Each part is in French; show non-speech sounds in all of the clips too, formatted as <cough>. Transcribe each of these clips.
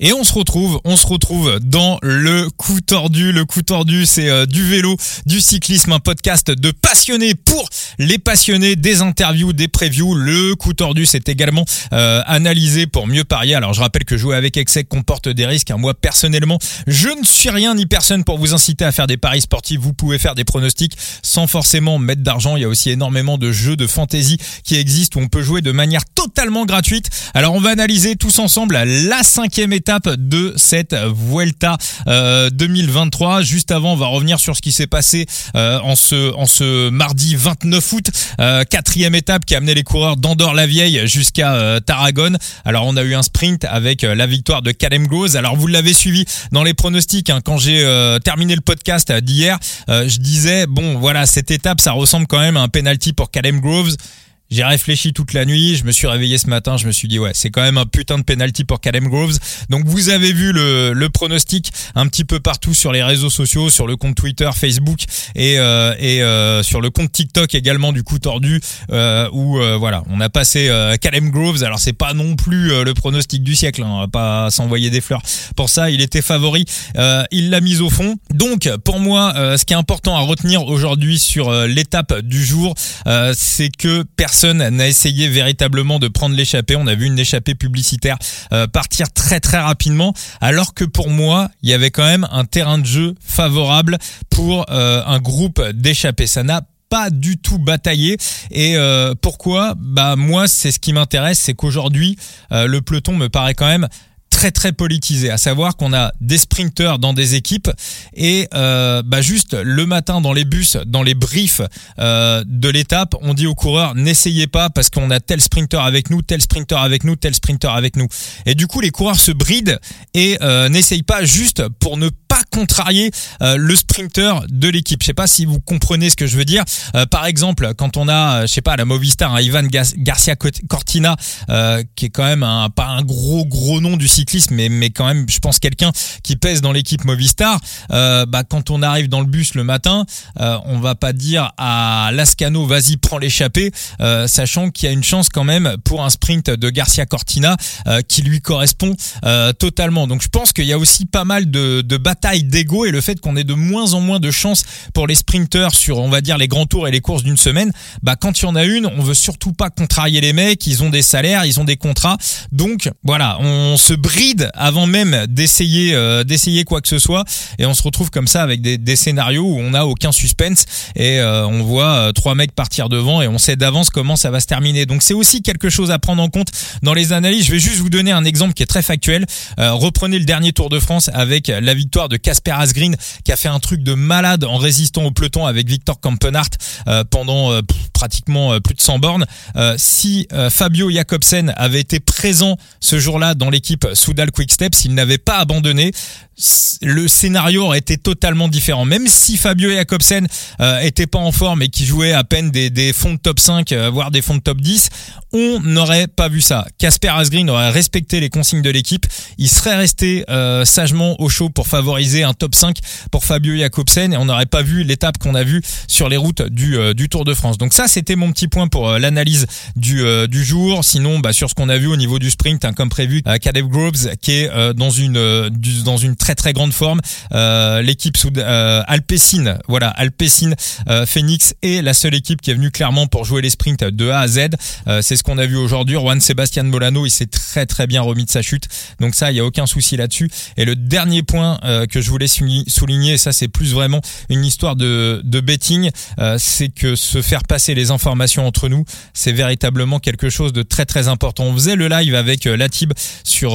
Et on se retrouve, on se retrouve dans le coup tordu. Le coup tordu, c'est euh, du vélo, du cyclisme, un podcast de passionnés pour les passionnés, des interviews, des previews. Le coup tordu, c'est également euh, analysé pour mieux parier. Alors je rappelle que jouer avec excès comporte des risques. Moi personnellement, je ne suis rien ni personne pour vous inciter à faire des paris sportifs. Vous pouvez faire des pronostics sans forcément mettre d'argent. Il y a aussi énormément de jeux de fantasy qui existent où on peut jouer de manière totalement gratuite. Alors on va analyser tous ensemble la cinquième étape de cette Vuelta 2023. Euh, Juste avant, on va revenir sur ce qui s'est passé euh, en ce en ce mardi 29 août. Euh, quatrième étape qui a amené les coureurs d'Andorre-la-Vieille jusqu'à Tarragone. Alors on a eu un sprint avec la victoire de Calem Groves. Alors vous l'avez suivi dans les pronostics hein, quand j'ai terminé le podcast d'hier. je disais bon voilà cette étape ça ressemble quand même à un penalty pour Calem Groves. J'ai réfléchi toute la nuit, je me suis réveillé ce matin, je me suis dit ouais, c'est quand même un putain de penalty pour Calem Groves. Donc vous avez vu le, le pronostic un petit peu partout sur les réseaux sociaux, sur le compte Twitter, Facebook et, euh, et euh, sur le compte TikTok également du coup tordu euh, où euh, voilà, on a passé Calem Groves. Alors c'est pas non plus le pronostic du siècle, hein, on va pas s'envoyer des fleurs. Pour ça, il était favori, il l'a mis au fond. Donc pour moi, ce qui est important à retenir aujourd'hui sur l'étape du jour, c'est que personne personne n'a essayé véritablement de prendre l'échappée. On a vu une échappée publicitaire euh, partir très très rapidement, alors que pour moi, il y avait quand même un terrain de jeu favorable pour euh, un groupe d'échappés. Ça n'a pas du tout bataillé et euh, pourquoi? Bah moi c'est ce qui m'intéresse c'est qu'aujourd'hui le peloton me paraît quand même très très politisé, à savoir qu'on a des sprinteurs dans des équipes et euh, bah juste le matin dans les bus, dans les briefs euh, de l'étape, on dit aux coureurs n'essayez pas parce qu'on a tel sprinter avec nous, tel sprinter avec nous, tel sprinter avec nous. Et du coup les coureurs se brident et euh, n'essayent pas juste pour ne pas contrarier euh, le sprinter de l'équipe. Je sais pas si vous comprenez ce que je veux dire. Euh, par exemple, quand on a, je sais pas, la Movistar, un Ivan Garcia Cortina, qui est quand même un, pas un gros gros nom du cycle mais, quand même, je pense quelqu'un qui pèse dans l'équipe Movistar, euh, bah, quand on arrive dans le bus le matin, euh, on va pas dire à Lascano, vas-y, prends l'échappée, euh, sachant qu'il y a une chance quand même pour un sprint de Garcia Cortina euh, qui lui correspond totalement. Donc je pense qu'il y a aussi pas mal de, de batailles d'ego et le fait qu'on ait de moins en moins de chances pour les sprinteurs sur, on va dire, les grands tours et les courses d'une semaine, bah quand il y en a une, on veut surtout pas contrarier les mecs, ils ont des salaires, ils ont des contrats, donc voilà, on se brise avant même d'essayer euh, d'essayer quoi que ce soit et on se retrouve comme ça avec des, des scénarios où on n'a aucun suspense et euh, on voit euh, trois mecs partir devant et on sait d'avance comment ça va se terminer. Donc c'est aussi quelque chose à prendre en compte dans les analyses. Je vais juste vous donner un exemple qui est très factuel. reprenez le dernier Tour de France avec la victoire de Casper Asgreen qui a fait un truc de malade en résistant au peloton avec Victor Kampenart pendant pratiquement plus de 100 bornes. si Fabio Jacobsen avait été présent ce jour-là dans l'équipe Soudal Quickstep, s'il n'avait pas abandonné, le scénario aurait été totalement différent. Même si Fabio Jacobsen euh, était pas en forme et qui jouait à peine des, des fonds de top 5, euh, voire des fonds de top 10, on n'aurait pas vu ça. Casper Asgreen aurait respecté les consignes de l'équipe. Il serait resté euh, sagement au chaud pour favoriser un top 5 pour Fabio Jacobsen et on n'aurait pas vu l'étape qu'on a vue sur les routes du, euh, du Tour de France. Donc ça, c'était mon petit point pour l'analyse du, du jour. Sinon, bah, sur ce qu'on a vu au niveau du sprint, hein, comme prévu, Caleb Groves qui est dans une dans une très très grande forme. Euh, l'équipe euh, Alpecin, voilà, Alpecin euh, Phoenix est la seule équipe qui est venue clairement pour jouer les sprints de A à Z. Euh, c'est ce qu'on a vu aujourd'hui. Juan Sebastian Molano, il s'est très très bien remis de sa chute. Donc ça, il y a aucun souci là-dessus. Et le dernier point que je voulais souligner, ça c'est plus vraiment une histoire de, de betting, c'est que se faire passer les informations entre nous, c'est véritablement quelque chose de très très important. On faisait le live avec Latib sur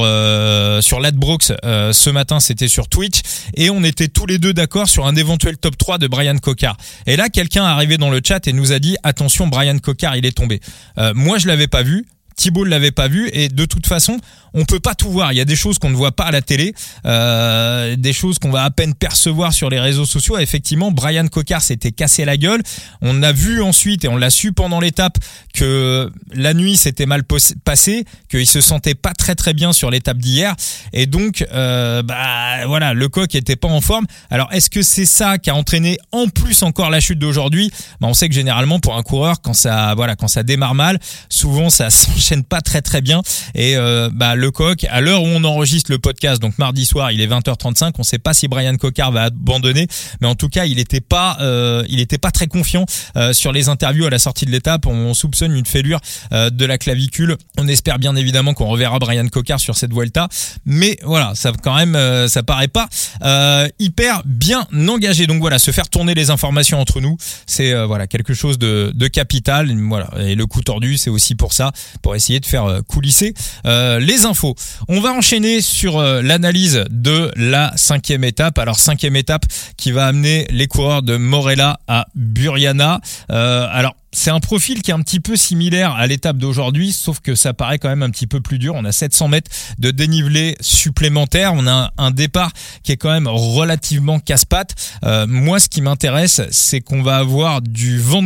sur Ladbrooks ce matin, c'était sur Twitch et on était tous les deux d'accord sur un éventuel top 3 de Brian Cocard. Et là, quelqu'un est arrivé dans le chat et nous a dit attention, Brian Cocard, il est tombé. Euh, moi, je l'avais pas vu. Thibault ne l'avait pas vu et de toute façon, on peut pas tout voir. Il y a des choses qu'on ne voit pas à la télé, euh, des choses qu'on va à peine percevoir sur les réseaux sociaux. effectivement, Brian Cocard s'était cassé la gueule. On a vu ensuite et on l'a su pendant l'étape que la nuit s'était mal passée, qu'il se sentait pas très très bien sur l'étape d'hier et donc euh, bah voilà, le coq était pas en forme. Alors est-ce que c'est ça qui a entraîné en plus encore la chute d'aujourd'hui? Bah, on sait que généralement pour un coureur quand ça voilà quand ça démarre mal, souvent ça <laughs> enchaîne pas très très bien. Et bah, le coq, à l'heure où on enregistre le podcast, donc mardi soir, il est 20h35. On sait pas si Brian Cocard va abandonner, mais en tout cas, il était pas, il était pas très confiant sur les interviews à la sortie de l'étape. On, soupçonne une fêlure de la clavicule. On espère bien évidemment qu'on reverra Brian Cocard sur cette Vuelta, mais voilà, ça quand même, ça paraît pas hyper bien engagé. Donc voilà, se faire tourner les informations entre nous, c'est voilà quelque chose de, de capital. Voilà, et le coup tordu, c'est aussi pour ça, pour essayer de faire coulisser les infos. On va enchaîner sur l'analyse de la cinquième étape. Alors cinquième étape qui va amener les coureurs de Morella à Buriana. Euh, alors c'est un profil qui est un petit peu similaire à l'étape d'aujourd'hui, sauf que ça paraît quand même un petit peu plus dur. On a 700 mètres de dénivelé supplémentaire. On a un départ qui est quand même relativement casse-pattes. Euh, moi, ce qui m'intéresse, c'est qu'on va avoir du vent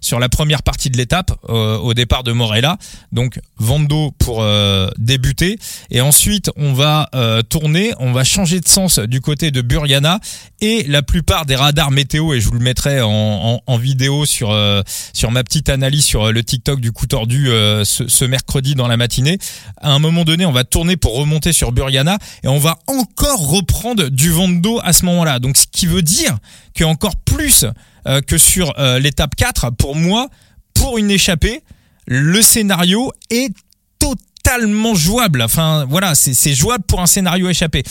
sur la première partie de l'étape euh, au départ de Morella. Donc vent pour euh, débuter. Et ensuite, on va tourner, on va changer de sens du côté de Buriana. Et la plupart des radars météo, et je vous le mettrai en, en, en vidéo sur, sur ma petite analyse sur euh, le TikTok du coup tordu euh, ce, mercredi dans la matinée. À un moment donné, on va tourner pour remonter sur Buriana et on va encore reprendre du vent d'eau à ce moment-là. Donc ce qui veut dire que encore plus euh, que sur l'étape 4, pour moi, pour une échappée, le scénario est totalement jouable. Enfin voilà, c'est jouable pour un scénario échappé.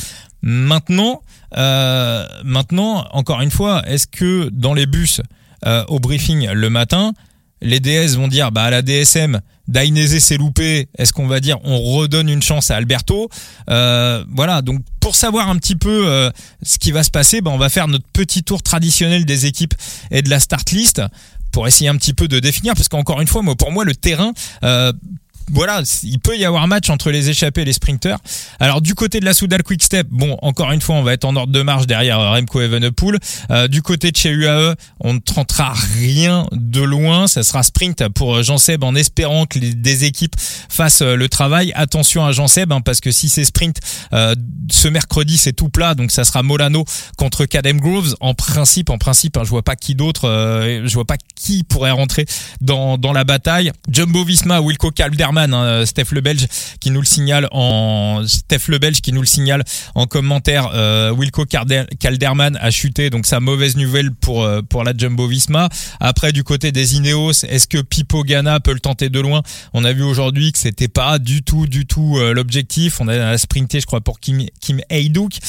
Maintenant, maintenant, encore une fois, est-ce que dans les bus au briefing le matin, les DS vont dire bah à la DSM Dainese s'est loupé est-ce qu'on va dire on redonne une chance à Alberto? Euh, voilà donc pour savoir un petit peu euh, ce qui va se passer bah, on va faire notre petit tour traditionnel des équipes et de la start list pour essayer un petit peu de définir parce qu'encore une fois moi pour moi le terrain euh, voilà, il peut y avoir match entre les échappés et les sprinters. Alors du côté de la Soudal Quick Step, bon, encore une fois, on va être en ordre de marche derrière Remco Evenepoel. Euh, du côté de chez UAE, on ne tentera rien de loin. Ça sera sprint pour Jean Seb en espérant que les, des équipes fassent euh, le travail. Attention à Jean Seb, hein, parce que si c'est sprint, euh, ce mercredi c'est tout plat, donc ça sera Molano contre Cadem Groves. En principe, en principe, hein, je vois pas qui d'autre, euh, je vois pas qui pourrait rentrer dans, dans la bataille. Jumbo Visma, Wilco Calderman Hein, Steph le Belge qui nous le signale en Steph le Belge qui nous le signale en commentaire. Euh, Wilco Calderman a chuté, donc sa mauvaise nouvelle pour euh, pour la Jumbo Visma. Après du côté des Ineos, est-ce que Pipo Gana peut le tenter de loin? On a vu aujourd'hui que c'était pas du tout du tout euh, l'objectif. On a sprinté, je crois, pour Kim Kim Heyduk.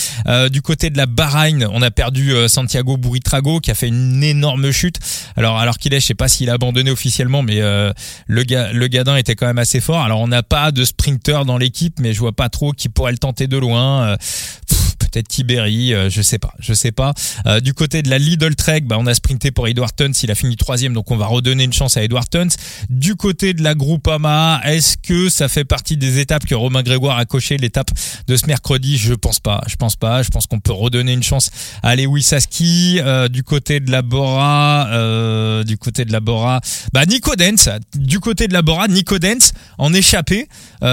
du côté de la Bahreïn, on a perdu Santiago Buritrago qui a fait une énorme chute. Alors alors qu'il est, je sais pas s'il a abandonné officiellement, mais le le gadin était quand même assez fort. Alors on n'a pas de sprinter dans l'équipe, mais je vois pas trop qui pourrait le tenter de loin. Euh, peut-être Tiberi, euh, je sais pas, je sais pas. Euh, du côté de la Lidl Trek, bah, on a sprinté pour Edward Tuns, il a fini troisième, donc on va redonner une chance à Edward Tuns. Du côté de la Groupama, est-ce que ça fait partie des étapes que Romain Grégoire a coché l'étape de ce mercredi? Je pense pas, je pense pas. Je pense qu'on peut redonner une chance à Lewis Saski. du côté de la Bora, du côté de la Bora, bah Nico Dens. Du côté de la Bora, Nico Dens en échappé.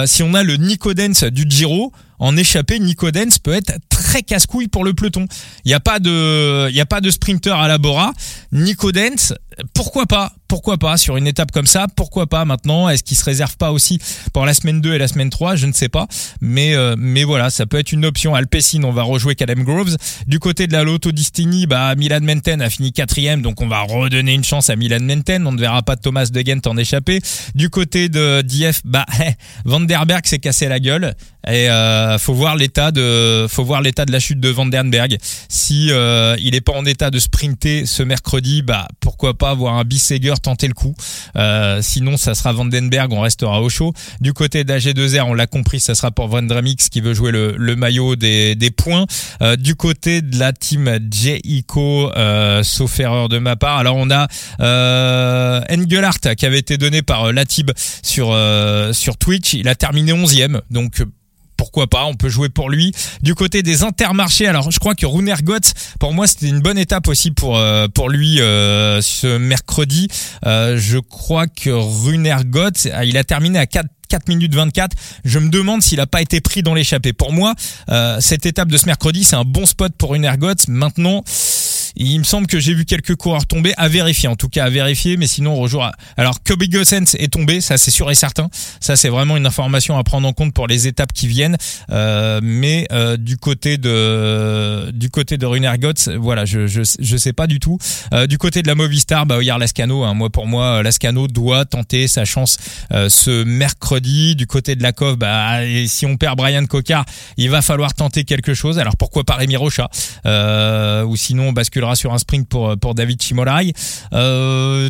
si on a le Nico Dens du Giro, en échappée, Nico Dens peut être très casse-couille pour le peloton. Il n'y a pas de, il y a pas de sprinter à la Bora. Nico Dens, pourquoi pas Pourquoi pas sur une étape comme ça Pourquoi pas maintenant Est-ce qu'il se réserve pas aussi pour la semaine 2 et la semaine 3 Je ne sais pas. Mais euh, mais voilà, ça peut être une option. Alpecin, on va rejouer Calem Groves. Du côté de la Lotto Destiny, bah Milan Menten a fini quatrième, donc on va redonner une chance à Milan Menten. On ne verra pas Thomas de Gent en échapper. Du côté de DF, bah <laughs> Vanderberg s'est cassé la gueule et euh, faut voir l'état de faut voir de la chute de Vandenberg. Si euh, il est pas en état de sprinter ce mercredi, bah pourquoi pas voir un Bissegger tenter le coup. Euh, sinon, ça sera Vandenberg, on restera au chaud. Du côté d'AG2R, on l'a compris, ça sera pour Vandramix qui veut jouer le, maillot des, points. Euh, du côté de la team J-Ico, euh, sauf erreur de ma part, alors on a euh, Engelhardt qui avait été donné par Latib sur, sur Twitch. Il a terminé 11e, donc pourquoi pas, on peut jouer pour lui. Du côté des intermarchés, alors je crois que Runer Gotts, pour moi c'était une bonne étape aussi pour euh, pour lui euh, ce mercredi. Euh, je crois que Runer Gotts, il a terminé à 4 4 minutes 24. Je me demande s'il a pas été pris dans l'échappée. Pour moi, cette étape de ce mercredi, c'est un bon spot pour Runer Gotts. Maintenant, Il me semble que j'ai vu quelques coureurs tomber, à vérifier en tout cas, à vérifier, mais sinon on Alors Kobe Gossens est tombé, ça c'est sûr et certain. Ça c'est vraiment une information à prendre en compte pour les étapes qui viennent. Euh, mais euh, du côté de du côté de voilà, je, je je sais pas du tout. Euh, du côté de la Movistar, bah hier Lascano, hein, moi pour moi Lascano doit tenter sa chance ce mercredi. Du côté de la Cove, bah si on perd Brian Cocard, il va falloir tenter quelque chose. Alors pourquoi pas Rémi Rocha ou sinon on sur un sprint pour pour David Chimolai. Euh,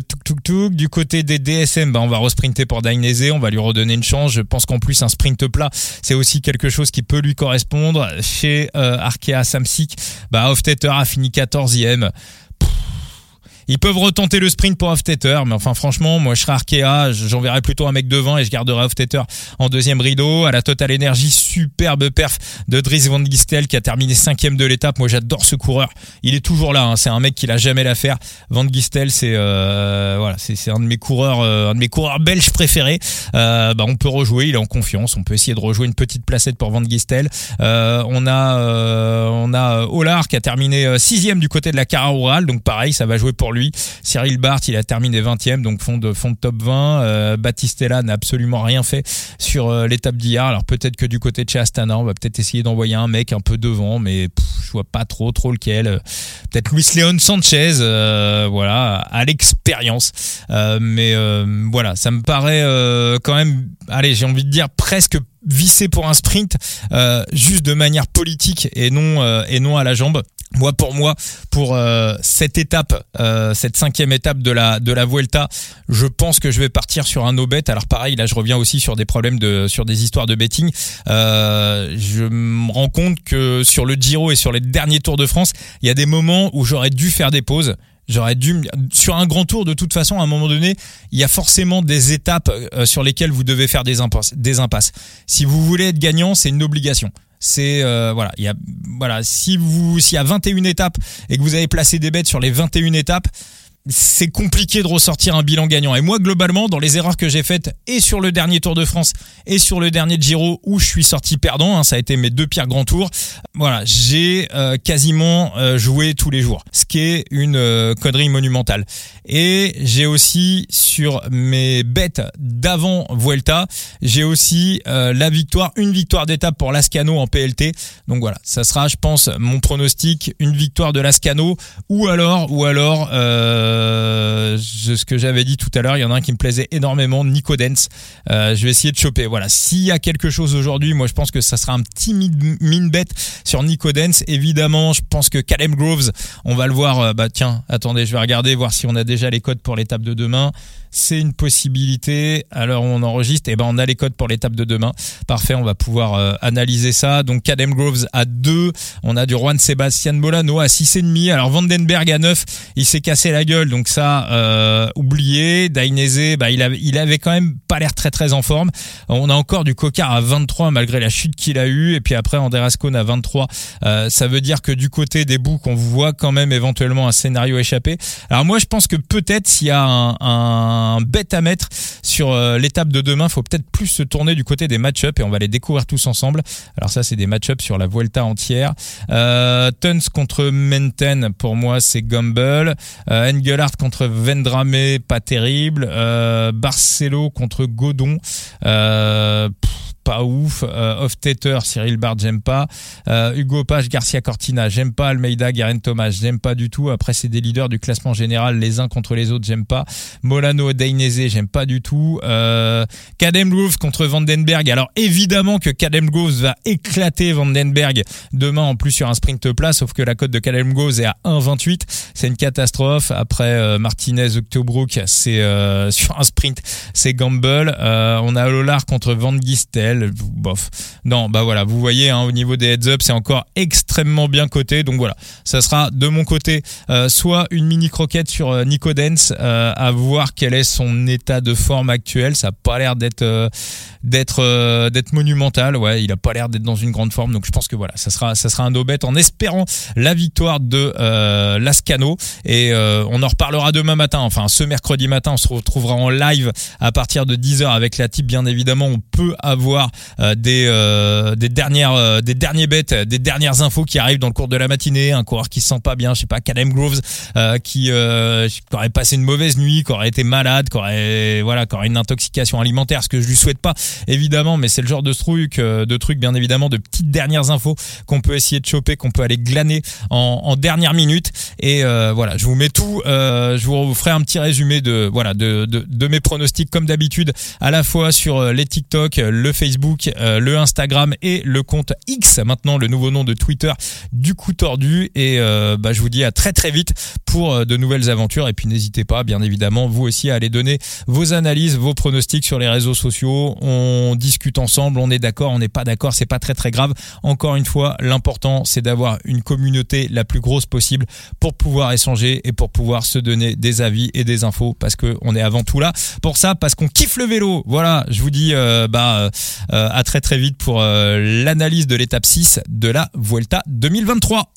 Du côté des DSM, bah on va resprinter pour Dainese, on va lui redonner une chance. Je pense qu'en plus un sprint plat, c'est aussi quelque chose qui peut lui correspondre. Chez euh, Arkea Samsic, bah Hoftetter a fini 14e. Ils peuvent retenter le sprint pour Hoftetter, mais enfin franchement, moi je serais Arkea, j'enverrai plutôt un mec devant et je garderai Hoftetter en deuxième rideau. À la Total Energy, superbe perf de Dries Van Gistel qui a terminé cinquième de l'étape. Moi j'adore ce coureur. Il est toujours là, hein. c'est un mec qui l'a jamais l'affaire. Van Gistel, c'est euh, voilà, c'est un de mes coureurs, euh, un de mes coureurs belges préférés. Euh, bah, on peut rejouer, il est en confiance. On peut essayer de rejouer une petite placette pour Van Gistel. On a on a Olar qui a terminé sixième du côté de la Cara donc pareil, ça va jouer pour lui Cyril Barth, il a terminé 20e, donc fond de, top 20. Euh, Battistella n'a absolument rien fait sur euh, l'étape d'hier. Alors peut-être que du côté de chez Astana, on va peut-être essayer d'envoyer un mec un peu devant, mais je vois pas trop trop lequel. Peut-être Luis Leon Sanchez, euh, voilà, à l'expérience. mais voilà, ça me paraît quand même, allez, j'ai envie de dire presque vissé pour un sprint, juste de manière politique et non à la jambe moi pour moi pour euh, cette étape euh, cette cinquième étape de la de la Vuelta je pense que je vais partir sur un no bet alors pareil là je reviens aussi sur des problèmes de sur des histoires de betting euh, je me rends compte que sur le Giro et sur les derniers Tours de France il y a des moments où j'aurais dû faire des pauses J'aurais dû sur un grand tour de toute façon à un moment donné, il y a forcément des étapes sur lesquelles vous devez faire des impasses. Des impasses. Si vous voulez être gagnant, c'est une obligation. C'est euh, voilà, il y a voilà, si vous s'il y a 21 étapes et que vous avez placé des bêtes sur les 21 étapes, c'est compliqué de ressortir un bilan gagnant. Et moi, globalement, dans les erreurs que j'ai faites, et sur le dernier Tour de France, et sur le dernier Giro, où je suis sorti perdant, hein, ça a été mes deux pires grands tours, voilà, j'ai euh, quasiment euh, joué tous les jours, ce qui est une euh, connerie monumentale. Et j'ai aussi, sur mes bêtes d'avant Vuelta, j'ai aussi la victoire, une victoire d'étape pour Lascano en PLT. Donc voilà, ça sera, je pense, mon pronostic, une victoire de Lascano, ou alors, ou alors... Euh, ce que j'avais dit tout à l'heure, il y en a un qui me plaisait énormément, Nico Dance. Euh, je vais essayer de choper. Voilà, s'il y a quelque chose aujourd'hui, moi je pense que ça sera un petit mine bet sur Nico Dance. Évidemment, je pense que Caleb Groves, on va le voir. Euh, bah tiens, attendez, je vais regarder voir si on a déjà les codes pour l'étape de demain c'est une possibilité. Alors on enregistre, et eh ben on a les codes pour l'étape de demain. Parfait, on va pouvoir euh, analyser ça. Donc Cadem Groves à 2, on a du Juan Sebastian Molano à 6,5. Alors Vandenberg à 9, il s'est cassé la gueule, donc ça euh, oublié. Dainese, bah il avait, quand même pas l'air très très en forme. On a encore du Cocard à 23 malgré la chute qu'il a eue, et puis après Andreas Kohn à 23. Euh, ça veut dire que du côté des boucs, on voit quand même éventuellement un scénario échappé. Alors moi je pense que peut-être s'il y a un, bête à mettre sur euh, l'étape de demain. Faut peut-être plus se tourner du côté des match-up et on va les découvrir tous ensemble. Alors ça, c'est des match-up sur la Vuelta entière. Tuns contre Menten, pour moi, c'est Gumbel. Euh, Contre Vendrame, pas terrible. Euh, Barcelo contre Godon. Euh, pas ouf. Euh, Off-Tater, Cyril Bard, j'aime pas. Euh, Hugo Page, Garcia Cortina, j'aime pas. Almeida, Garen Thomas, j'aime pas du tout. Après, c'est des leaders du classement général, les uns contre les autres, j'aime pas. Molano, Dainese, j'aime pas du tout. Euh, Kadem contre Vandenberg. Alors, évidemment que Kadem va éclater Vandenberg demain, en plus sur un sprint plat, sauf que la cote de Kadem est à 1,28. C'est une catastrophe. Après, euh, Martinez, Octobrook, c'est euh, <laughs> sur un sprint, c'est Gamble. On a Lolar contre Van Gistel Non, bah voilà, vous voyez, hein, au niveau des heads up, c'est encore extrêmement bien coté. Donc voilà, ça sera de mon côté euh, soit une mini croquette sur euh, Nico Dance, euh, à voir quel est son état de forme actuel. Ça n'a pas l'air d'être d'être d'être monumental. Ouais, il a pas l'air d'être dans une grande forme, donc je pense que voilà, ça sera ça sera un en espérant la victoire de Lascano et on en reparlera demain matin. Enfin, ce mercredi matin, on se retrouvera en live à partir de 10h avec la type. Bien évidemment, on peut avoir des des dernières des derniers bêtes, des dernières infos qui arrivent dans le cours de la matinée. Un coureur qui se sent pas bien, je sais pas, Calem Groves qui, aurait passé une mauvaise nuit, qui aurait été malade, qui aurait voilà, qui aurait une intoxication alimentaire, ce que je lui souhaite pas évidemment, mais c'est le genre de truc, de trucs bien évidemment, de petites dernières infos qu'on peut essayer de choper, qu'on peut aller glaner en, dernière minute. Et voilà, je vous mets tout, je vous ferai un petit résumé de voilà de mes pronostics comme d'habitude, à la fois sur les TikTok, le Facebook, le Instagram et le compte X, maintenant le nouveau nom de Twitter du coup tordu. Et bah, je vous dis à très très vite pour de nouvelles aventures. Et puis n'hésitez pas, bien évidemment, vous aussi à aller donner vos analyses, vos pronostics sur les réseaux sociaux. On discute ensemble, on est d'accord, on n'est pas d'accord, c'est pas très très grave. Encore une fois, l'important c'est d'avoir une communauté la plus grosse possible pour pouvoir échanger et pour pouvoir se donner des avis et des infos parce que on est avant tout là pour ça parce qu'on kiffe le vélo. Voilà, je vous dis euh, bah euh, à très très vite pour euh, l'analyse de l'étape 6 de la Vuelta 2023.